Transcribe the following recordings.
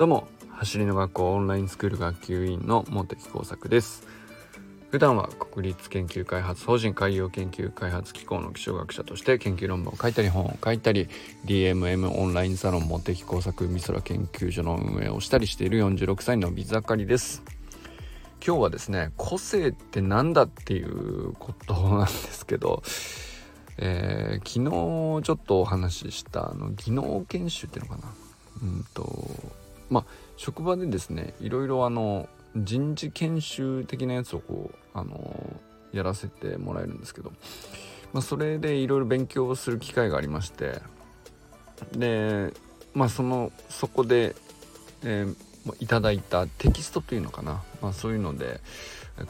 どうも走りの学校オンラインスクール学級委員の茂木耕作です。普段は国立研究開発法人海洋研究開発機構の気象学者として研究論文を書いたり本を書いたり DMM オンラインサロン茂木工作美空研究所の運営をしたりしている46歳の水盛りです。今日はですね個性って何だっていうことなんですけどえー、昨日ちょっとお話ししたあの技能研修っていうのかな。うんとまあ職場でですねいろいろあの人事研修的なやつをこうあのやらせてもらえるんですけど、まあ、それでいろいろ勉強する機会がありましてでまあそのそこで、えー、いただいたテキストというのかな、まあ、そういうので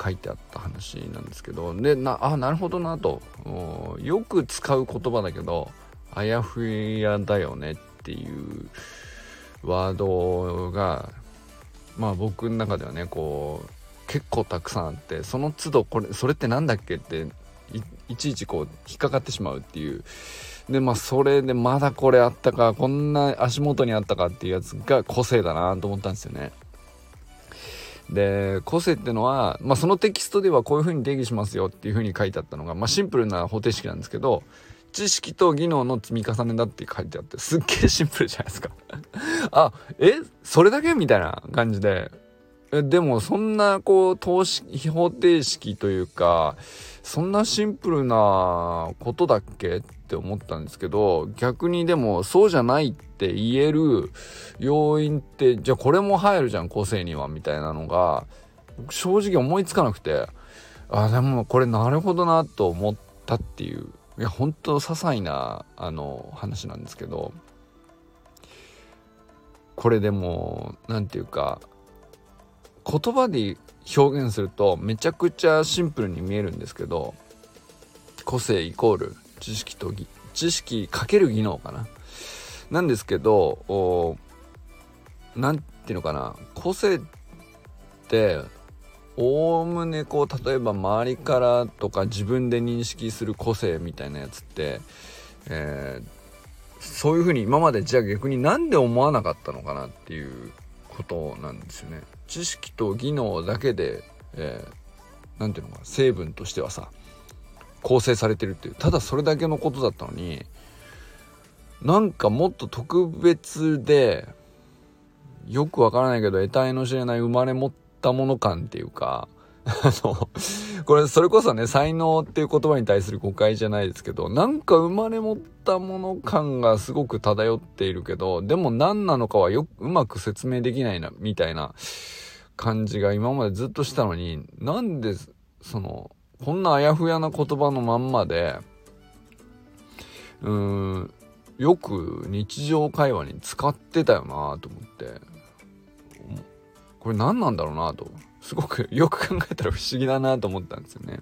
書いてあった話なんですけどでなあなるほどなと。よく使う言葉だけどあやふやだよねっていうワードがまあ僕の中ではねこう結構たくさんあってその都度これそれって何だっけっていちいちこう引っかかってしまうっていうでまあそれでまだこれあったかこんな足元にあったかっていうやつが個性だなと思ったんですよね。で個性ってのは、まあ、そのテキストではこういうふうに定義しますよっていうふうに書いてあったのが、まあ、シンプルな方程式なんですけど知識と技能の積み重ねだって書いてあってすっげえシンプルじゃないですか。あえそれだけみたいな感じで。でもそんなこう投資方程式というかそんなシンプルなことだっけって思ったんですけど逆にでもそうじゃないって言える要因ってじゃあこれも入るじゃん個性にはみたいなのが正直思いつかなくて。あでもこれなるほどなと思ったっていう。いや本当些細なあの話なんですけどこれでも何て言うか言葉で表現するとめちゃくちゃシンプルに見えるんですけど個性イコール知識と技知識かける技能かな。なんですけど何て言うのかな個性っておおむねこう例えば周りからとか自分で認識する個性みたいなやつって、えー、そういうふうに今までじゃあ逆になんで思わなかったのかなっていうことなんですよね。知識と技能だけで、えー、ていうのか成分としてはさ構成されてるっていうただそれだけのことだったのになんかもっと特別でよくわからないけど得体の知れない生まれ持ってたもの感っていうかあの、これ、それこそね、才能っていう言葉に対する誤解じゃないですけど、なんか生まれ持ったもの感がすごく漂っているけど、でも何なのかはよく、うまく説明できないな、みたいな感じが今までずっとしたのに、なんで、その、こんなあやふやな言葉のまんまで、うーん、よく日常会話に使ってたよなと思って、これ何なんだろうなと。すごく よく考えたら不思議だなと思ったんですよね。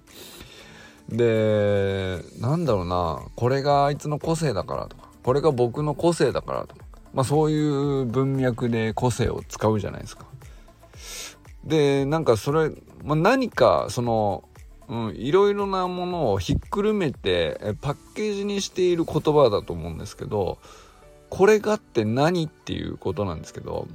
でなんだろうなこれがあいつの個性だからとかこれが僕の個性だからとかまあそういう文脈で個性を使うじゃないですか。でなんかそれ、まあ、何かその、いろいろなものをひっくるめてパッケージにしている言葉だと思うんですけどこれがって何っていうことなんですけど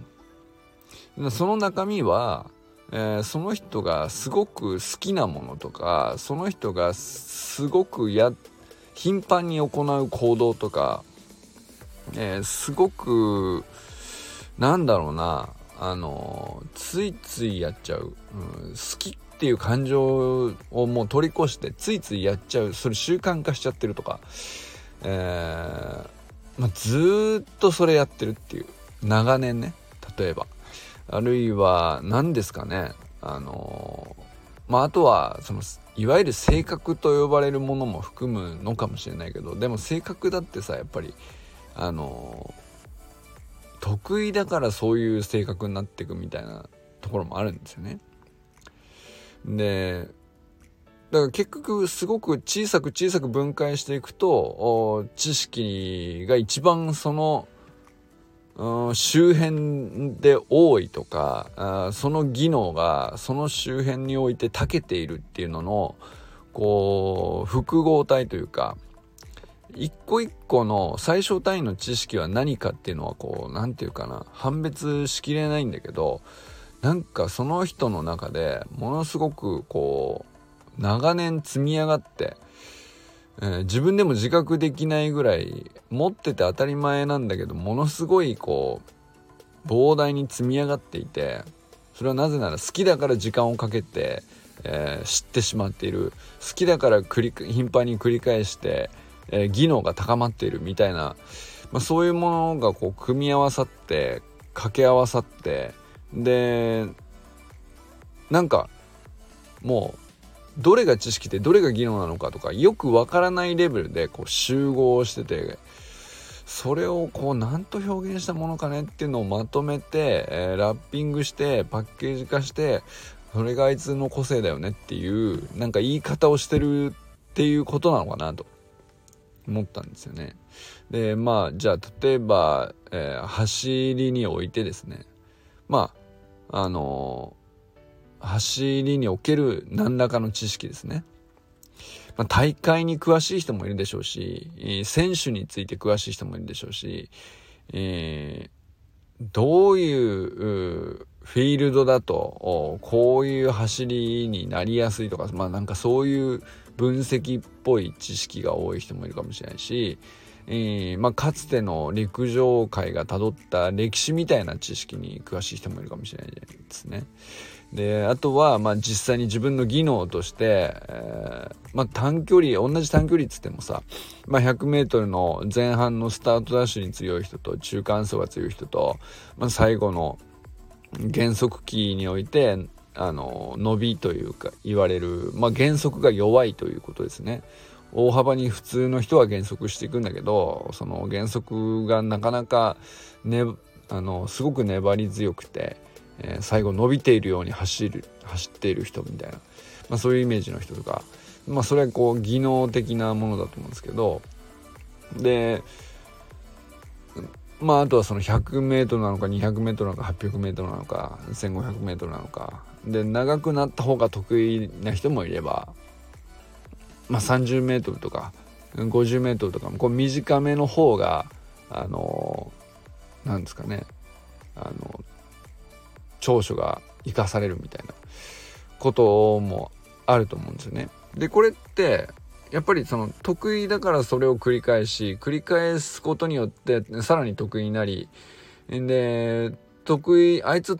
その中身はえー、その人がすごく好きなものとかその人がすごくや頻繁に行う行動とか、えー、すごくなんだろうなあのついついやっちゃう、うん、好きっていう感情をもう通り越してついついやっちゃう。それ習慣化しちゃってるとか、えーまあ、ずっとそれやってるっていう。長年ね例えば。あるいは何ですかねあのまああとはそのいわゆる性格と呼ばれるものも含むのかもしれないけどでも性格だってさやっぱりあの得意だからそういう性格になっていくみたいなところもあるんですよね。でだから結局すごく小さく小さく分解していくと知識が一番その、周辺で多いとかその技能がその周辺において長けているっていうののこう複合体というか一個一個の最小単位の知識は何かっていうのはこう何て言うかな判別しきれないんだけどなんかその人の中でものすごくこう長年積み上がって、えー、自分でも自覚できないぐらい持ってて当たり前なんだけどものすごいこう膨大に積み上がっていてそれはなぜなら好きだから時間をかけて、えー、知ってしまっている。好きだから繰り頻繁に繰り返してえー、技能が高まっているみたいな、まあ、そういうものがこう組み合わさって掛け合わさってでなんかもうどれが知識でどれが技能なのかとかよくわからないレベルでこう集合しててそれをこう何と表現したものかねっていうのをまとめて、えー、ラッピングしてパッケージ化してそれがあいつの個性だよねっていうなんか言い方をしてるっていうことなのかなと思ったんですよね。でまあじゃあ例えば、えー、走りにおいてですねまああのー、走りにおける何らかの知識ですね。まあ、大会に詳しい人もいるでしょうし選手について詳しい人もいるでしょうし、えー、どういうフィールドだとこういう走りになりやすいとかまあなんかそういう分析っぽい知識が多い人もいるかもしれないし、えー、まあ、かつての陸上界がたどった歴史みたいな知識に詳しい人もいるかもしれないですね。であとは、まあ、実際に自分の技能として、えー、まあ、短距離同じ短距離っつってもさ、まあ、100m の前半のスタートダッシュに強い人と中間走が強い人と、まあ、最後の減速期においてあの伸びというか言われる、まあ、減速が弱いということですね。大幅に普通の人は減速していくんだけどその減速がなかなか、ね、あのすごく粘り強くて、えー、最後伸びているように走る走っている人みたいな、まあ、そういうイメージの人とか、まあ、それはこう技能的なものだと思うんですけどでまああとはその 100m なのか 200m なのか 800m なのか 1500m なのか。で長くなった方が得意な人もいればまあ 30m とか 50m とかもこう短めの方があのなんですかねあの長所が生かされるみたいなこともあると思うんですよね。でこれってやっぱりその得意だからそれを繰り返し繰り返すことによってさらに得意になりで得意あいつ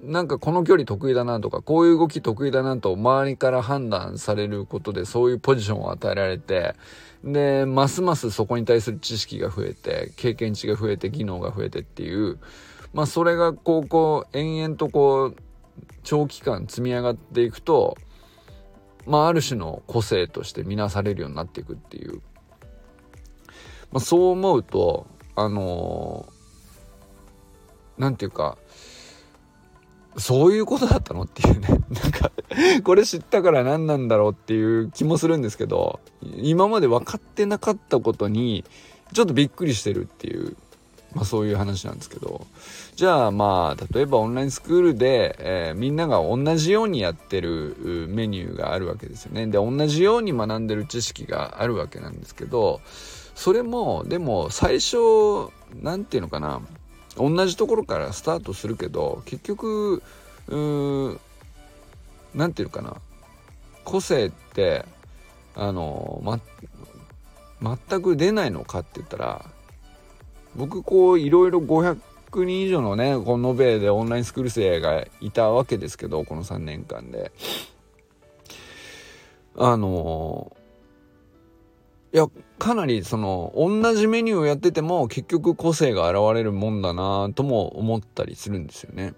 なんかこの距離得意だなとかこういう動き得意だなと周りから判断されることでそういうポジションを与えられてでますますそこに対する知識が増えて経験値が増えて技能が増えてっていうまあそれがこうこう延々とこう長期間積み上がっていくとまあ、ある種の個性として見なされるようになっていくっていう、まあ、そう思うとあの何、ー、て言うかそういうことだったのっていうね。なんかこれ知ったから何なんだろうっていう気もするんですけど今まで分かってなかったことにちょっとびっくりしてるっていう。まあ、そういう話なんですけど。じゃあまあ例えばオンラインスクールで、えー、みんなが同じようにやってるメニューがあるわけですよね。で同じように学んでる知識があるわけなんですけどそれもでも最初何て言うのかな。同じところからスタートするけど結局何て言うのかな。個性ってあの、ま、全く出ないのかって言ったら僕こういろいろ500人以上のねこの延べでオンラインスクール生がいたわけですけどこの3年間であのいやかなりその同じメニューをやってても結局個性が現れるもんだなとも思ったりするんですよね。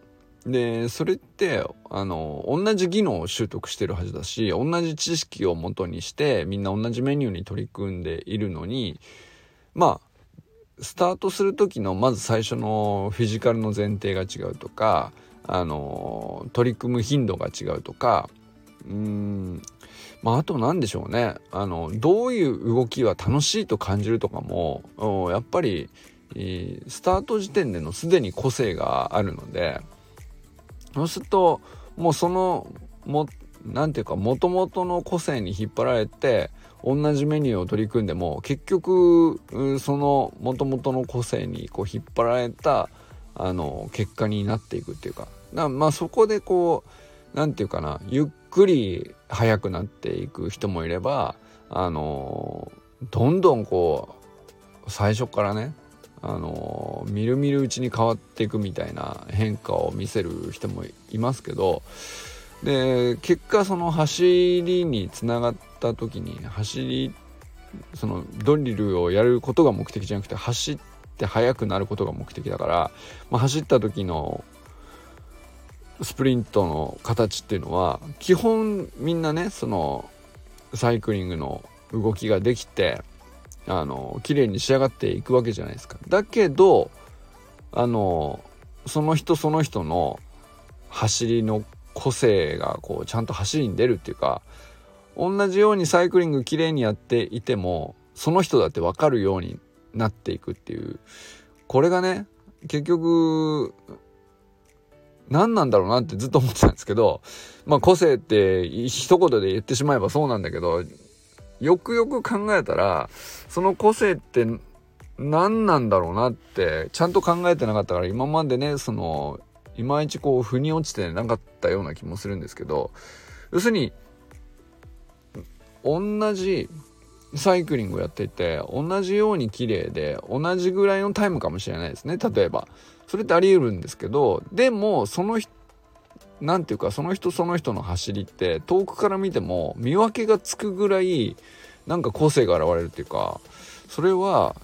でそれってあの同じ技能を習得してるはずだし同じ知識をもとにしてみんな同じメニューに取り組んでいるのにまあスタートする時のまず最初のフィジカルの前提が違うとかあの取り組む頻度が違うとかうん。まああと何でしょうね。あのどういう動きは楽しいと感じるとかもやっぱりスタート時点でのすでに個性があるのでそうするともうそのも何ていうかもともとの個性に引っ張られて同じメニューを取り組んでも結局そのもともとの個性にこう引っ張られたあの結果になっていくっていうか。だまあそこでこう何て言うかなゆっくり速くなっていく人もいればあのどんどんこう最初からねあのみるみるうちに変わっていくみたいな変化を見せる人もいますけどで結果その走りにつながった時に走りそのドリルをやることが目的じゃなくて走って速くなることが目的だから、まあ、走った時のスプリントの形っていうのは基本みんなねそのサイクリングの動きができてあの綺麗に仕上がっていくわけじゃないですか。だけどあのその人その人の走りの個性がこうちゃんと走りに出るっていうか同じようにサイクリング綺麗にやっていてもその人だって分かるようになっていくっていう。これがね結局何なんだろうなってずっと思ってたんですけどまあ個性って一言で言ってしまえばそうなんだけどよくよく考えたらその個性って何なんだろうなってちゃんと考えてなかったから今までねそのいまいちこう腑に落ちてなかったような気もするんですけど要するに同じサイクリングをやっていて同じように綺麗で同じぐらいのタイムかもしれないですね。例えば。それってあり得るんですけどでもその何て言うかその人その人の走りって遠くから見ても見分けがつくぐらいなんか個性が現れるっていうかそれは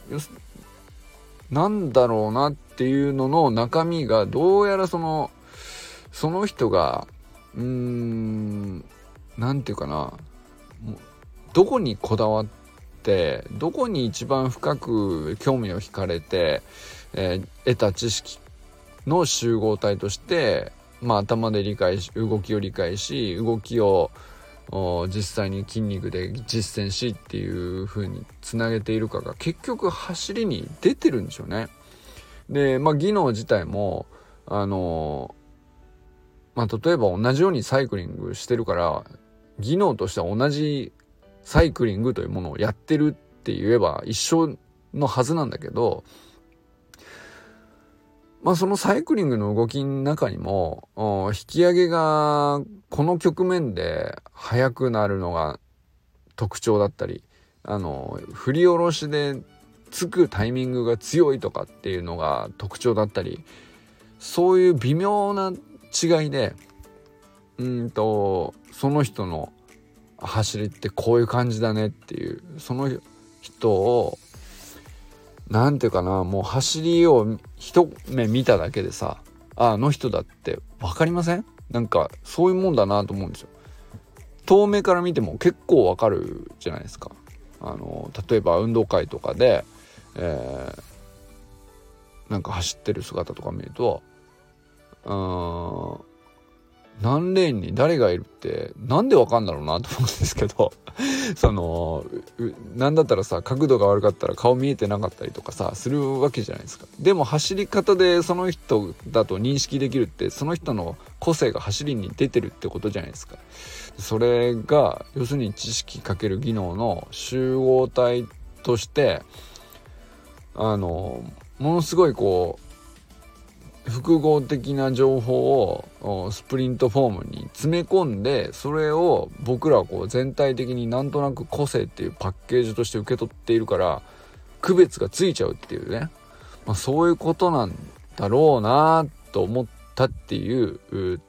何だろうなっていうのの中身がどうやらそのその人がうーん何て言うかな。どこにこだわってどこに一番深く興味を惹かれて、えー、得た知識の集合体として、まあ、頭で理解し動きを理解し動きを実際に筋肉で実践しっていう風につなげているかが結局走りに出てるんでしょうね。で、まあ、技能自体もあのまあ、例えば同じようにサイクリングしてるから技能としては同じサイクリングというものをやってるって言えば一緒のはずなんだけどまあそのサイクリングの動きの中にも引き上げがこの局面で速くなるのが特徴だったりあの振り下ろしでつくタイミングが強いとかっていうのが特徴だったりそういう微妙な違いでうんとその人の走りってこういう感じだねっていうその人を何て言うかなもう走りを一目見ただけでさあの人だって分かりません？なんかそういうもんだなと思うんですよ。遠目から見ても結構わかるじゃないですか。あの例えば運動会とかで、えー、なんか走ってる姿とか見るとうん何レーンに誰がいるってなんでわかんだろうなと思うんですけど そのなんだったらさ角度が悪かったら顔見えてなかったりとかさするわけじゃないですか。でも走り方でその人だと認識できるってその人の個性が走りに出てるってことじゃないですか。それが要するに知識かける技能の集合体としてあのものすごいこう複合的な情報をスプリントフォームに詰め込んでそれを僕らはこう全体的になんとなく個性っていうパッケージとして受け取っているから区別がついちゃうっていうね、まあ、そういうことなんだろうなと思ったっていう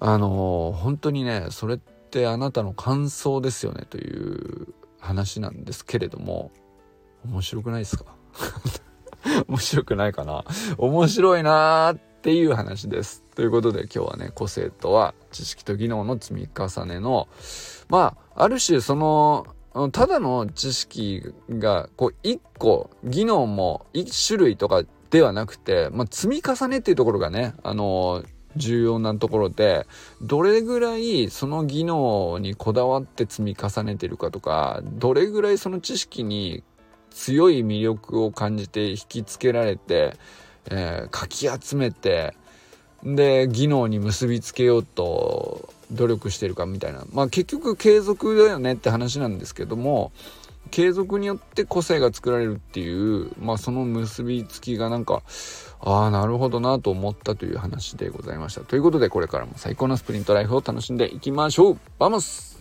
あのー、本当にねそれってあなたの感想ですよねという話なんですけれども面白くないですか？面白くないかな？面白いなーっていう話です。ということで今日はね、個性とは知識と技能の積み重ねの、まあ、ある種その、ただの知識が、こう、一個、技能も一種類とかではなくて、まあ、積み重ねっていうところがね、あの重要なところでどれぐらいその技能にこだわって積み重ねてるかとかどれぐらいその知識に強い魅力を感じて引きつけられて、えー、かき集めてで技能に結びつけようと努力してるかみたいな。まあ結局継続だよねって話なんですけども継続によって個性が作られるっていうまあその結びつきがなんかああなるほどなと思ったという話でございました。ということでこれからも最高のスプリントライフを楽しんでいきましょう。 Vamos